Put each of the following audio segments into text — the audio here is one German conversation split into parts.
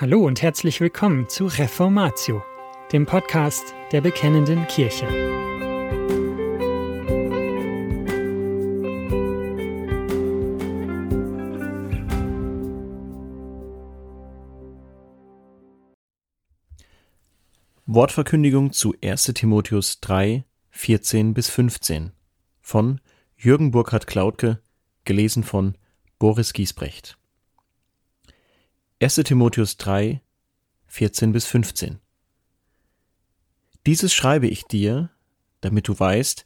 Hallo und herzlich willkommen zu Reformatio, dem Podcast der Bekennenden Kirche. Wortverkündigung zu 1 Timotheus 3, 14 bis 15 von Jürgen Burkhard Klautke, gelesen von Boris Giesbrecht. 1. Timotheus 3, 14 bis 15. Dieses schreibe ich dir, damit du weißt,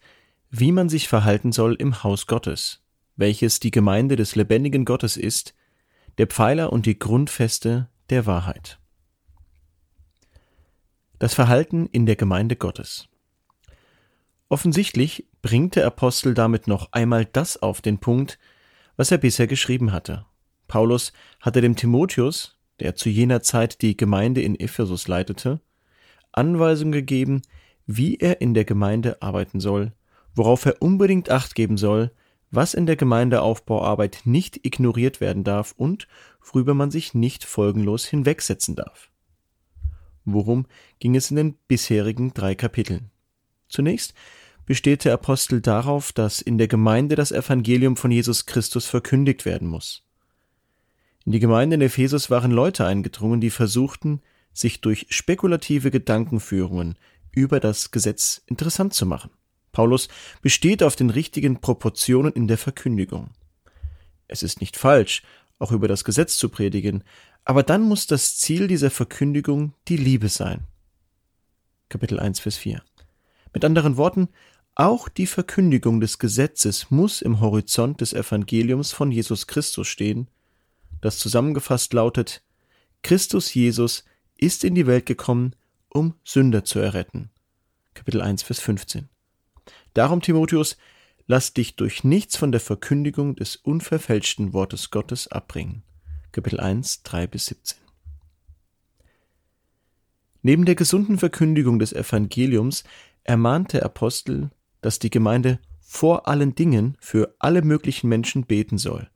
wie man sich verhalten soll im Haus Gottes, welches die Gemeinde des lebendigen Gottes ist, der Pfeiler und die Grundfeste der Wahrheit. Das Verhalten in der Gemeinde Gottes. Offensichtlich bringt der Apostel damit noch einmal das auf den Punkt, was er bisher geschrieben hatte. Paulus hatte dem Timotheus, der zu jener Zeit die Gemeinde in Ephesus leitete, Anweisungen gegeben, wie er in der Gemeinde arbeiten soll, worauf er unbedingt Acht geben soll, was in der Gemeindeaufbauarbeit nicht ignoriert werden darf und worüber man sich nicht folgenlos hinwegsetzen darf. Worum ging es in den bisherigen drei Kapiteln? Zunächst besteht der Apostel darauf, dass in der Gemeinde das Evangelium von Jesus Christus verkündigt werden muss. In die Gemeinde in Ephesus waren Leute eingedrungen, die versuchten, sich durch spekulative Gedankenführungen über das Gesetz interessant zu machen. Paulus besteht auf den richtigen Proportionen in der Verkündigung. Es ist nicht falsch, auch über das Gesetz zu predigen, aber dann muss das Ziel dieser Verkündigung die Liebe sein. Kapitel 1, Vers 4. Mit anderen Worten, auch die Verkündigung des Gesetzes muss im Horizont des Evangeliums von Jesus Christus stehen, das zusammengefasst lautet Christus Jesus ist in die Welt gekommen, um Sünder zu erretten. Kapitel 1, Vers 15. Darum, Timotheus, lass dich durch nichts von der Verkündigung des unverfälschten Wortes Gottes abbringen. Kapitel 1, 3 bis 17. Neben der gesunden Verkündigung des Evangeliums ermahnt der Apostel, dass die Gemeinde vor allen Dingen für alle möglichen Menschen beten soll.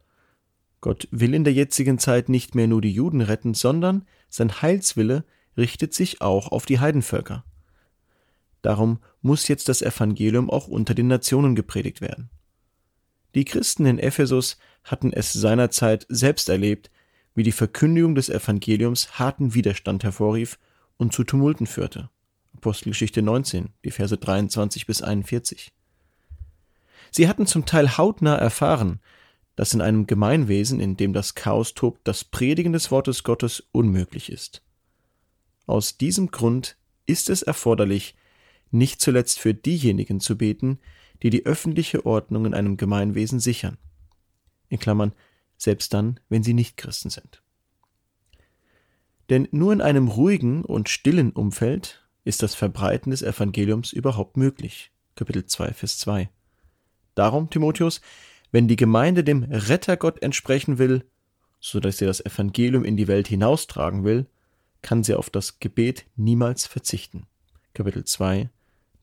Gott will in der jetzigen Zeit nicht mehr nur die Juden retten, sondern sein Heilswille richtet sich auch auf die Heidenvölker. Darum muss jetzt das Evangelium auch unter den Nationen gepredigt werden. Die Christen in Ephesus hatten es seinerzeit selbst erlebt, wie die Verkündigung des Evangeliums harten Widerstand hervorrief und zu Tumulten führte. Apostelgeschichte 19, die Verse 23 bis 41. Sie hatten zum Teil hautnah erfahren, dass in einem Gemeinwesen, in dem das Chaos tobt, das Predigen des Wortes Gottes unmöglich ist. Aus diesem Grund ist es erforderlich, nicht zuletzt für diejenigen zu beten, die die öffentliche Ordnung in einem Gemeinwesen sichern. In Klammern, selbst dann, wenn sie nicht Christen sind. Denn nur in einem ruhigen und stillen Umfeld ist das Verbreiten des Evangeliums überhaupt möglich. Kapitel 2, Vers 2. Darum, Timotheus, wenn die Gemeinde dem Rettergott entsprechen will, so dass sie das Evangelium in die Welt hinaustragen will, kann sie auf das Gebet niemals verzichten. Kapitel 2,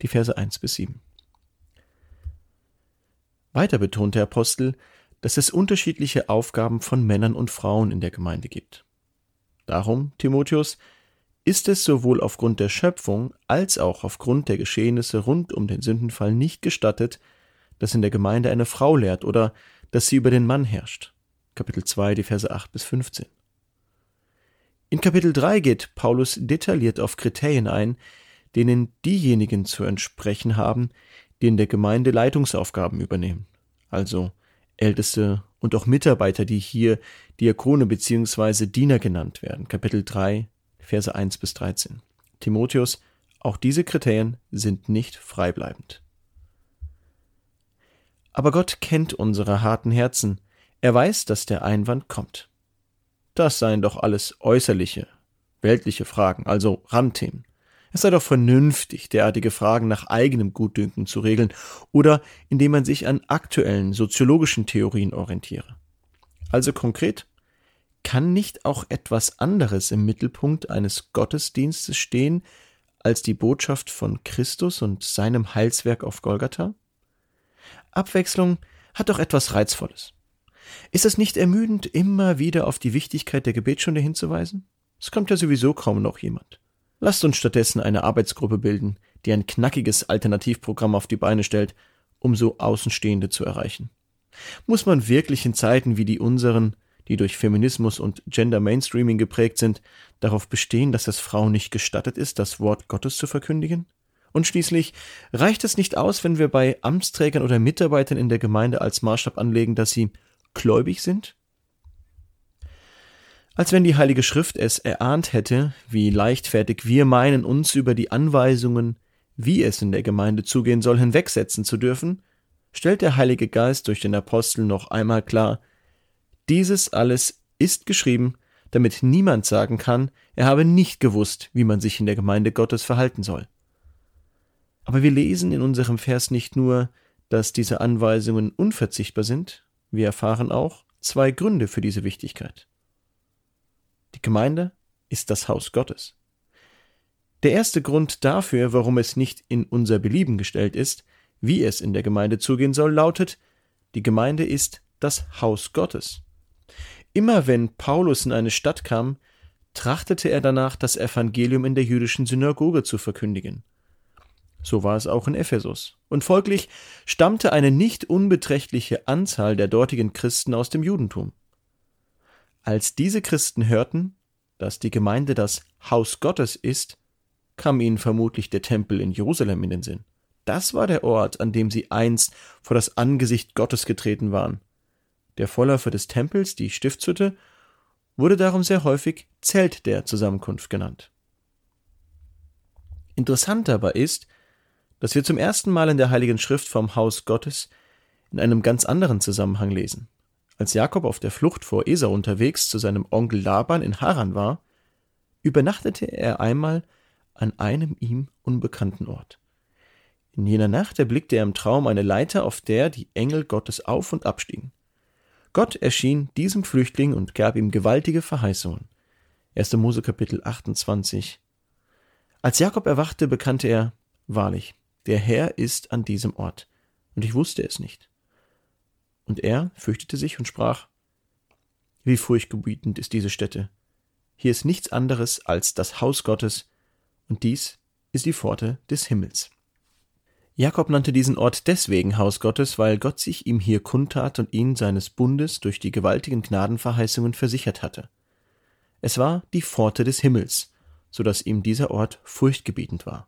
die Verse 1 bis 7. Weiter betont der Apostel, dass es unterschiedliche Aufgaben von Männern und Frauen in der Gemeinde gibt. Darum, Timotheus, ist es sowohl aufgrund der Schöpfung als auch aufgrund der Geschehnisse rund um den Sündenfall nicht gestattet, dass in der Gemeinde eine Frau lehrt oder dass sie über den Mann herrscht. Kapitel 2, die Verse 8 bis 15. In Kapitel 3 geht Paulus detailliert auf Kriterien ein, denen diejenigen zu entsprechen haben, die in der Gemeinde Leitungsaufgaben übernehmen, also Älteste und auch Mitarbeiter, die hier Diakone bzw. Diener genannt werden. Kapitel 3, Verse 1 bis 13. Timotheus, auch diese Kriterien sind nicht freibleibend. Aber Gott kennt unsere harten Herzen. Er weiß, dass der Einwand kommt. Das seien doch alles äußerliche, weltliche Fragen, also Randthemen. Es sei doch vernünftig, derartige Fragen nach eigenem Gutdünken zu regeln oder indem man sich an aktuellen soziologischen Theorien orientiere. Also konkret, kann nicht auch etwas anderes im Mittelpunkt eines Gottesdienstes stehen als die Botschaft von Christus und seinem Heilswerk auf Golgatha? Abwechslung hat doch etwas Reizvolles. Ist es nicht ermüdend, immer wieder auf die Wichtigkeit der Gebetsstunde hinzuweisen? Es kommt ja sowieso kaum noch jemand. Lasst uns stattdessen eine Arbeitsgruppe bilden, die ein knackiges Alternativprogramm auf die Beine stellt, um so Außenstehende zu erreichen. Muss man wirklich in Zeiten wie die unseren, die durch Feminismus und Gender Mainstreaming geprägt sind, darauf bestehen, dass es Frauen nicht gestattet ist, das Wort Gottes zu verkündigen? Und schließlich reicht es nicht aus, wenn wir bei Amtsträgern oder Mitarbeitern in der Gemeinde als Maßstab anlegen, dass sie gläubig sind? Als wenn die Heilige Schrift es erahnt hätte, wie leichtfertig wir meinen, uns über die Anweisungen, wie es in der Gemeinde zugehen soll, hinwegsetzen zu dürfen, stellt der Heilige Geist durch den Apostel noch einmal klar, dieses alles ist geschrieben, damit niemand sagen kann, er habe nicht gewusst, wie man sich in der Gemeinde Gottes verhalten soll. Aber wir lesen in unserem Vers nicht nur, dass diese Anweisungen unverzichtbar sind, wir erfahren auch zwei Gründe für diese Wichtigkeit. Die Gemeinde ist das Haus Gottes. Der erste Grund dafür, warum es nicht in unser Belieben gestellt ist, wie es in der Gemeinde zugehen soll, lautet, die Gemeinde ist das Haus Gottes. Immer wenn Paulus in eine Stadt kam, trachtete er danach, das Evangelium in der jüdischen Synagoge zu verkündigen. So war es auch in Ephesus. Und folglich stammte eine nicht unbeträchtliche Anzahl der dortigen Christen aus dem Judentum. Als diese Christen hörten, dass die Gemeinde das Haus Gottes ist, kam ihnen vermutlich der Tempel in Jerusalem in den Sinn. Das war der Ort, an dem sie einst vor das Angesicht Gottes getreten waren. Der Vorläufer des Tempels, die Stiftshütte, wurde darum sehr häufig Zelt der Zusammenkunft genannt. Interessant aber ist, dass wir zum ersten Mal in der Heiligen Schrift vom Haus Gottes in einem ganz anderen Zusammenhang lesen. Als Jakob auf der Flucht vor Esau unterwegs zu seinem Onkel Laban in Haran war, übernachtete er einmal an einem ihm unbekannten Ort. In jener Nacht erblickte er im Traum eine Leiter, auf der die Engel Gottes auf und abstiegen. Gott erschien diesem Flüchtling und gab ihm gewaltige Verheißungen. 1. Mose Kapitel 28. Als Jakob erwachte, bekannte er, wahrlich, der Herr ist an diesem Ort, und ich wusste es nicht. Und er fürchtete sich und sprach, Wie furchtgebietend ist diese Stätte. Hier ist nichts anderes als das Haus Gottes, und dies ist die Pforte des Himmels. Jakob nannte diesen Ort deswegen Haus Gottes, weil Gott sich ihm hier kundtat und ihn seines Bundes durch die gewaltigen Gnadenverheißungen versichert hatte. Es war die Pforte des Himmels, so dass ihm dieser Ort furchtgebietend war.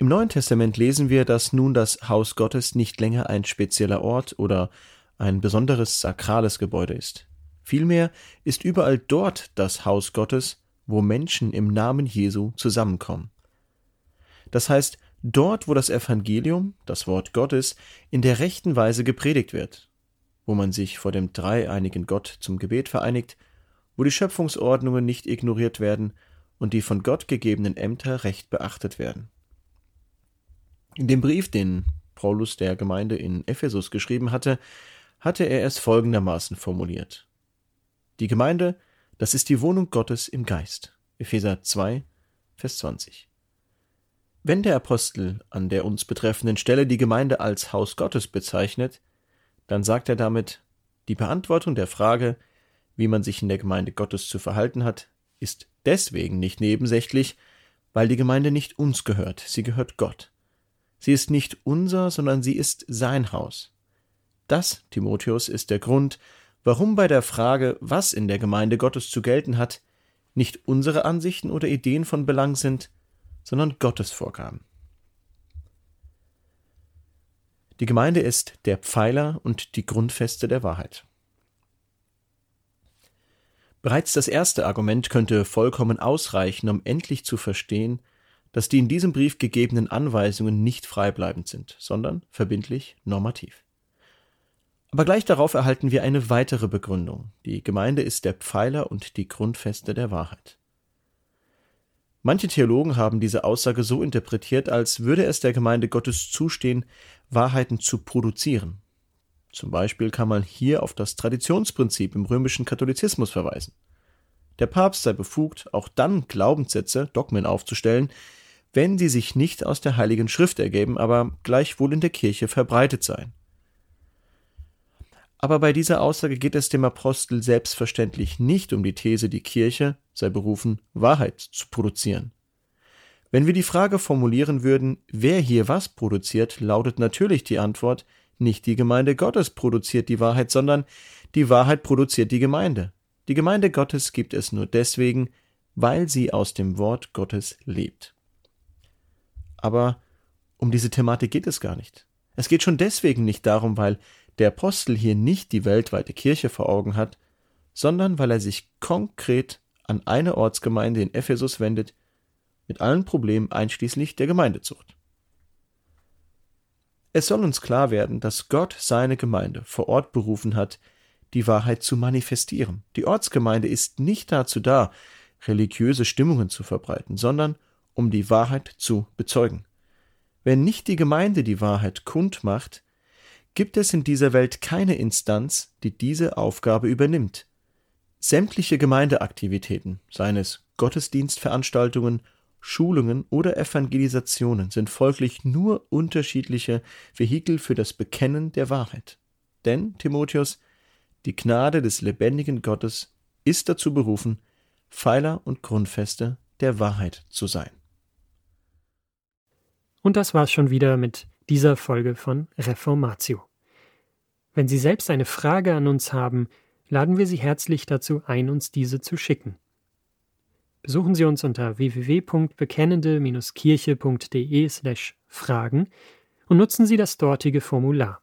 Im Neuen Testament lesen wir, dass nun das Haus Gottes nicht länger ein spezieller Ort oder ein besonderes sakrales Gebäude ist. Vielmehr ist überall dort das Haus Gottes, wo Menschen im Namen Jesu zusammenkommen. Das heißt, dort, wo das Evangelium, das Wort Gottes, in der rechten Weise gepredigt wird, wo man sich vor dem dreieinigen Gott zum Gebet vereinigt, wo die Schöpfungsordnungen nicht ignoriert werden und die von Gott gegebenen Ämter recht beachtet werden. In dem Brief, den Paulus der Gemeinde in Ephesus geschrieben hatte, hatte er es folgendermaßen formuliert. Die Gemeinde, das ist die Wohnung Gottes im Geist. Epheser 2, Vers 20. Wenn der Apostel an der uns betreffenden Stelle die Gemeinde als Haus Gottes bezeichnet, dann sagt er damit, die Beantwortung der Frage, wie man sich in der Gemeinde Gottes zu verhalten hat, ist deswegen nicht nebensächlich, weil die Gemeinde nicht uns gehört, sie gehört Gott. Sie ist nicht unser, sondern sie ist sein Haus. Das, Timotheus, ist der Grund, warum bei der Frage, was in der Gemeinde Gottes zu gelten hat, nicht unsere Ansichten oder Ideen von Belang sind, sondern Gottes Vorgaben. Die Gemeinde ist der Pfeiler und die Grundfeste der Wahrheit. Bereits das erste Argument könnte vollkommen ausreichen, um endlich zu verstehen, dass die in diesem Brief gegebenen Anweisungen nicht freibleibend sind, sondern verbindlich normativ. Aber gleich darauf erhalten wir eine weitere Begründung. Die Gemeinde ist der Pfeiler und die Grundfeste der Wahrheit. Manche Theologen haben diese Aussage so interpretiert, als würde es der Gemeinde Gottes zustehen, Wahrheiten zu produzieren. Zum Beispiel kann man hier auf das Traditionsprinzip im römischen Katholizismus verweisen. Der Papst sei befugt, auch dann Glaubenssätze, Dogmen aufzustellen, wenn sie sich nicht aus der Heiligen Schrift ergeben, aber gleichwohl in der Kirche verbreitet seien. Aber bei dieser Aussage geht es dem Apostel selbstverständlich nicht um die These, die Kirche sei berufen, Wahrheit zu produzieren. Wenn wir die Frage formulieren würden, wer hier was produziert, lautet natürlich die Antwort, nicht die Gemeinde Gottes produziert die Wahrheit, sondern die Wahrheit produziert die Gemeinde. Die Gemeinde Gottes gibt es nur deswegen, weil sie aus dem Wort Gottes lebt. Aber um diese Thematik geht es gar nicht. Es geht schon deswegen nicht darum, weil der Apostel hier nicht die weltweite Kirche vor Augen hat, sondern weil er sich konkret an eine Ortsgemeinde in Ephesus wendet, mit allen Problemen einschließlich der Gemeindezucht. Es soll uns klar werden, dass Gott seine Gemeinde vor Ort berufen hat, die Wahrheit zu manifestieren. Die Ortsgemeinde ist nicht dazu da, religiöse Stimmungen zu verbreiten, sondern um die Wahrheit zu bezeugen. Wenn nicht die Gemeinde die Wahrheit kund macht, gibt es in dieser Welt keine Instanz, die diese Aufgabe übernimmt. Sämtliche Gemeindeaktivitäten, seien es Gottesdienstveranstaltungen, Schulungen oder Evangelisationen, sind folglich nur unterschiedliche Vehikel für das Bekennen der Wahrheit. Denn, Timotheus, die Gnade des lebendigen Gottes ist dazu berufen, Pfeiler und Grundfeste der Wahrheit zu sein. Und das war's schon wieder mit dieser Folge von Reformatio. Wenn Sie selbst eine Frage an uns haben, laden wir Sie herzlich dazu ein, uns diese zu schicken. Besuchen Sie uns unter www.bekennende-kirche.de/fragen und nutzen Sie das dortige Formular.